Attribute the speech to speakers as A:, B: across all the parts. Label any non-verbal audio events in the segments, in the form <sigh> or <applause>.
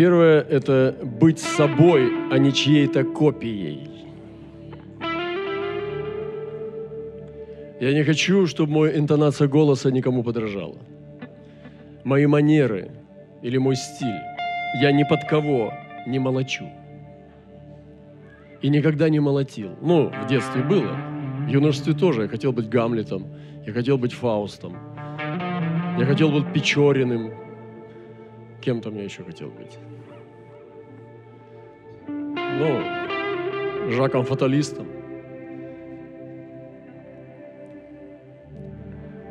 A: Первое – это быть собой, а не чьей-то копией. Я не хочу, чтобы моя интонация голоса никому подражала. Мои манеры или мой стиль. Я ни под кого не молочу. И никогда не молотил. Ну, в детстве было. В юношестве тоже. Я хотел быть Гамлетом. Я хотел быть Фаустом. Я хотел быть Печориным. Кем там я еще хотел быть? Ну, Жаком Фаталистом.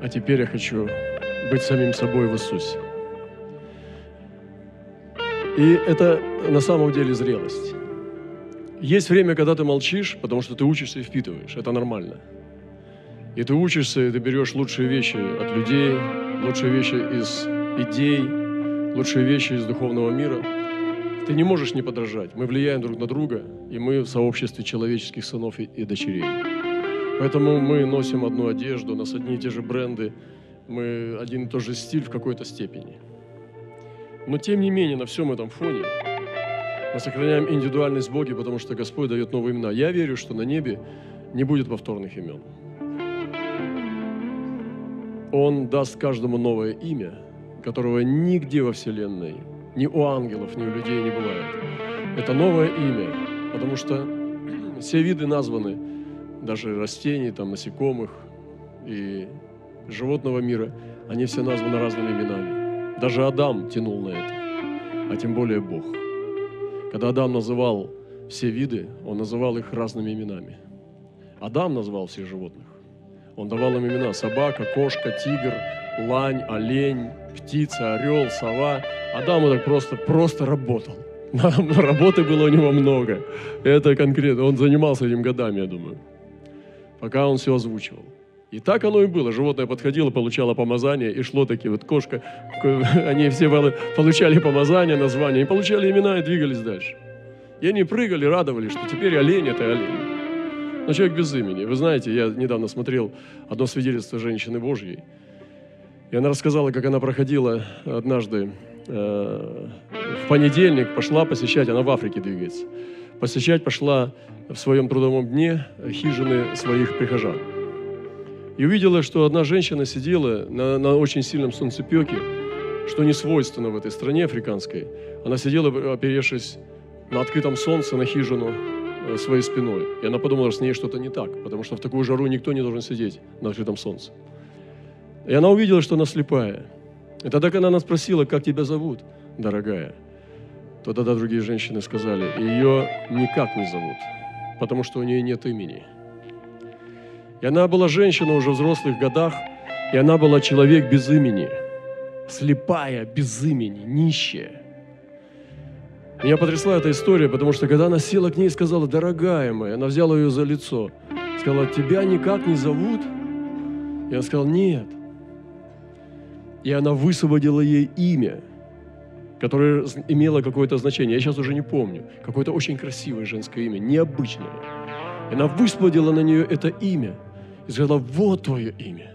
A: А теперь я хочу быть самим собой в Иисусе. И это на самом деле зрелость. Есть время, когда ты молчишь, потому что ты учишься и впитываешь. Это нормально. И ты учишься, и ты берешь лучшие вещи от людей, лучшие вещи из идей, лучшие вещи из духовного мира. Ты не можешь не подражать. Мы влияем друг на друга, и мы в сообществе человеческих сынов и, и дочерей. Поэтому мы носим одну одежду, у нас одни и те же бренды, мы один и тот же стиль в какой-то степени. Но тем не менее, на всем этом фоне мы сохраняем индивидуальность Боги, потому что Господь дает новые имена. Я верю, что на небе не будет повторных имен. Он даст каждому новое имя, которого нигде во Вселенной, ни у ангелов, ни у людей не бывает. Это новое имя, потому что <clears throat> все виды названы, даже растений, там, насекомых и животного мира, они все названы разными именами. Даже Адам тянул на это, а тем более Бог. Когда Адам называл все виды, он называл их разными именами. Адам назвал всех животных. Он давал им имена собака, кошка, тигр, лань, олень, птица, орел, сова. Адам так просто, просто работал. <laughs> Работы было у него много. Это конкретно. Он занимался этим годами, я думаю. Пока он все озвучивал. И так оно и было. Животное подходило, получало помазание, и шло таки вот кошка. <laughs> Они все получали помазание, название, и получали имена, и двигались дальше. И они прыгали, радовались, что теперь олень – это олень. Но человек без имени. Вы знаете, я недавно смотрел одно свидетельство женщины Божьей. И она рассказала, как она проходила однажды э, в понедельник, пошла посещать, она в Африке двигается, посещать пошла в своем трудовом дне хижины своих прихожан. И увидела, что одна женщина сидела на, на очень сильном солнцепеке, что не свойственно в этой стране африканской. Она сидела, оперевшись на открытом солнце, на хижину э, своей спиной. И она подумала, что с ней что-то не так, потому что в такую жару никто не должен сидеть на открытом солнце. И она увидела, что она слепая. И тогда, когда она спросила, как тебя зовут, дорогая, то тогда другие женщины сказали, ее никак не зовут, потому что у нее нет имени – и она была женщина уже в взрослых годах, и она была человек без имени, слепая, без имени, нищая. Меня потрясла эта история, потому что когда она села к ней и сказала, дорогая моя, она взяла ее за лицо, сказала, тебя никак не зовут? И она сказала, нет. И она высвободила ей имя, которое имело какое-то значение. Я сейчас уже не помню. Какое-то очень красивое женское имя, необычное. И она высвободила на нее это имя – и сказала, вот твое имя.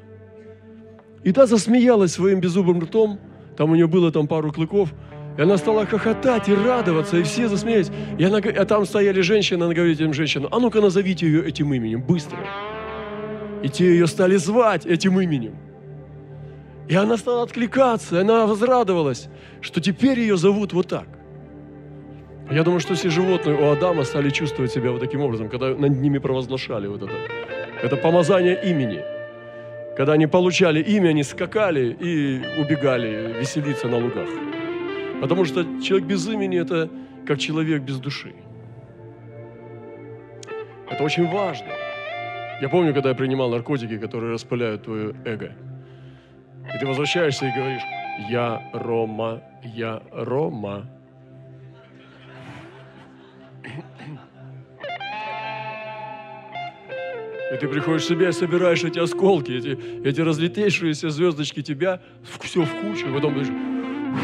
A: И та засмеялась своим беззубым ртом, там у нее было там пару клыков, и она стала хохотать и радоваться, и все засмеялись. И она, а там стояли женщины, она говорит этим женщинам, а ну-ка назовите ее этим именем, быстро. И те ее стали звать этим именем. И она стала откликаться, она возрадовалась, что теперь ее зовут вот так. Я думаю, что все животные у Адама стали чувствовать себя вот таким образом, когда над ними провозглашали вот это. Это помазание имени. Когда они получали имя, они скакали и убегали веселиться на лугах. Потому что человек без имени – это как человек без души. Это очень важно. Я помню, когда я принимал наркотики, которые распыляют твое эго. И ты возвращаешься и говоришь, я Рома, я Рома. И ты приходишь в себя и собираешь эти осколки, эти, эти разлетевшиеся звездочки тебя, все в кучу, и потом говоришь,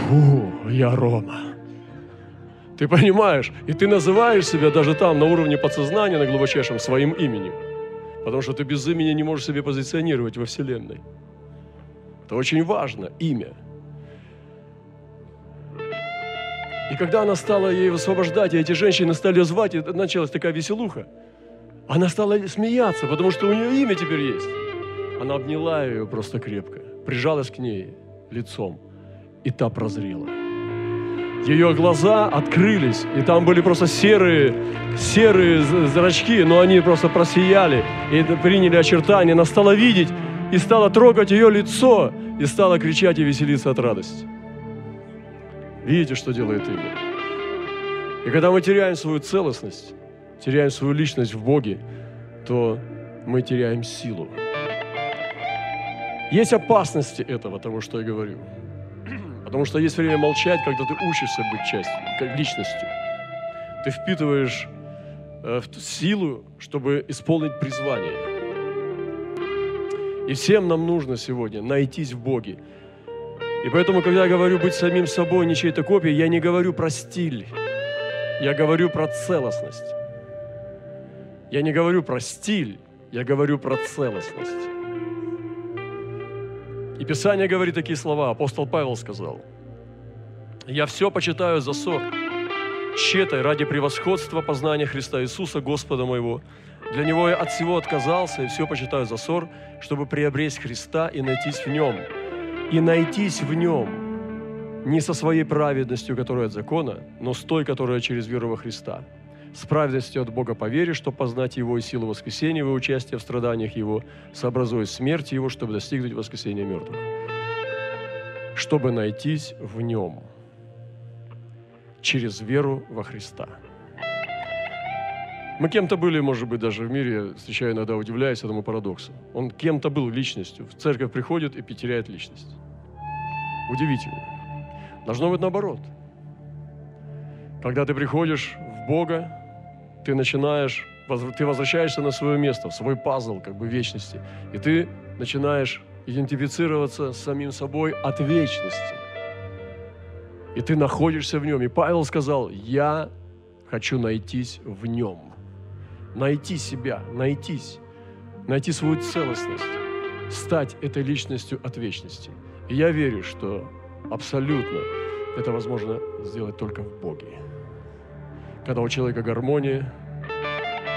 A: фу, я Рома. Ты понимаешь, и ты называешь себя даже там, на уровне подсознания, на глубочайшем, своим именем. Потому что ты без имени не можешь себе позиционировать во Вселенной. Это очень важно, имя. И когда она стала ей освобождать, и эти женщины стали звать, и началась такая веселуха, она стала смеяться, потому что у нее имя теперь есть. Она обняла ее просто крепко, прижалась к ней лицом, и та прозрела. Ее глаза открылись, и там были просто серые, серые зрачки, но они просто просияли и приняли очертания. Она стала видеть и стала трогать ее лицо, и стала кричать и веселиться от радости. Видите, что делает имя? И когда мы теряем свою целостность, теряем свою личность в Боге, то мы теряем силу. Есть опасности этого, того, что я говорю. Потому что есть время молчать, когда ты учишься быть частью, как личностью. Ты впитываешь э, силу, чтобы исполнить призвание. И всем нам нужно сегодня найтись в Боге. И поэтому, когда я говорю быть самим собой, не чьей-то копией, я не говорю про стиль. Я говорю про целостность. Я не говорю про стиль, я говорю про целостность. И Писание говорит такие слова, апостол Павел сказал, «Я все почитаю за ссор, тщетой ради превосходства познания Христа Иисуса, Господа моего. Для Него я от всего отказался и все почитаю за ссор, чтобы приобрести Христа и найтись в Нем, и найтись в нем не со своей праведностью, которая от закона, но с той, которая через веру во Христа. С праведностью от Бога по вере, чтобы познать Его и силу воскресения, Его участие в страданиях Его, сообразуя смерть Его, чтобы достигнуть воскресения мертвых. Чтобы найтись в Нем через веру во Христа. Мы кем-то были, может быть, даже в мире, встречаю иногда, удивляюсь этому парадоксу. Он кем-то был личностью. В церковь приходит и потеряет личность. Удивительно. Должно быть наоборот. Когда ты приходишь в Бога, ты начинаешь, ты возвращаешься на свое место, в свой пазл как бы вечности. И ты начинаешь идентифицироваться с самим собой от вечности. И ты находишься в нем. И Павел сказал, я хочу найтись в нем. Найти себя, найтись, найти свою целостность, стать этой личностью от вечности – и я верю, что абсолютно это возможно сделать только в Боге. Когда у человека гармония,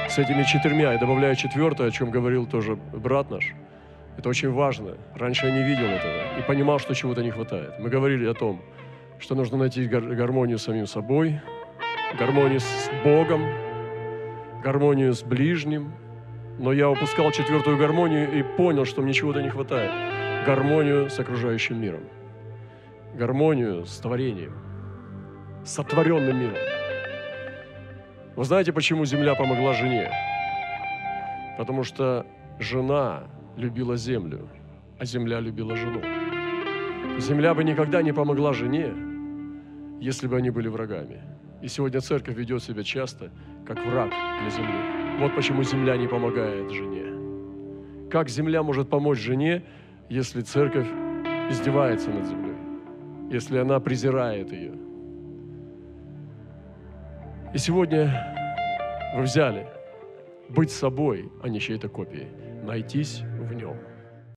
A: с этими четырьмя, я добавляю четвертое, о чем говорил тоже брат наш, это очень важно. Раньше я не видел этого и понимал, что чего-то не хватает. Мы говорили о том, что нужно найти гармонию с самим собой, гармонию с Богом, гармонию с ближним. Но я упускал четвертую гармонию и понял, что мне чего-то не хватает гармонию с окружающим миром, гармонию с творением, с сотворенным миром. Вы знаете, почему земля помогла жене? Потому что жена любила землю, а земля любила жену. Земля бы никогда не помогла жене, если бы они были врагами. И сегодня церковь ведет себя часто как враг для земли. Вот почему земля не помогает жене. Как земля может помочь жене, если церковь издевается над землей, если она презирает ее. И сегодня вы взяли быть собой, а не чьей-то копией, найтись в нем –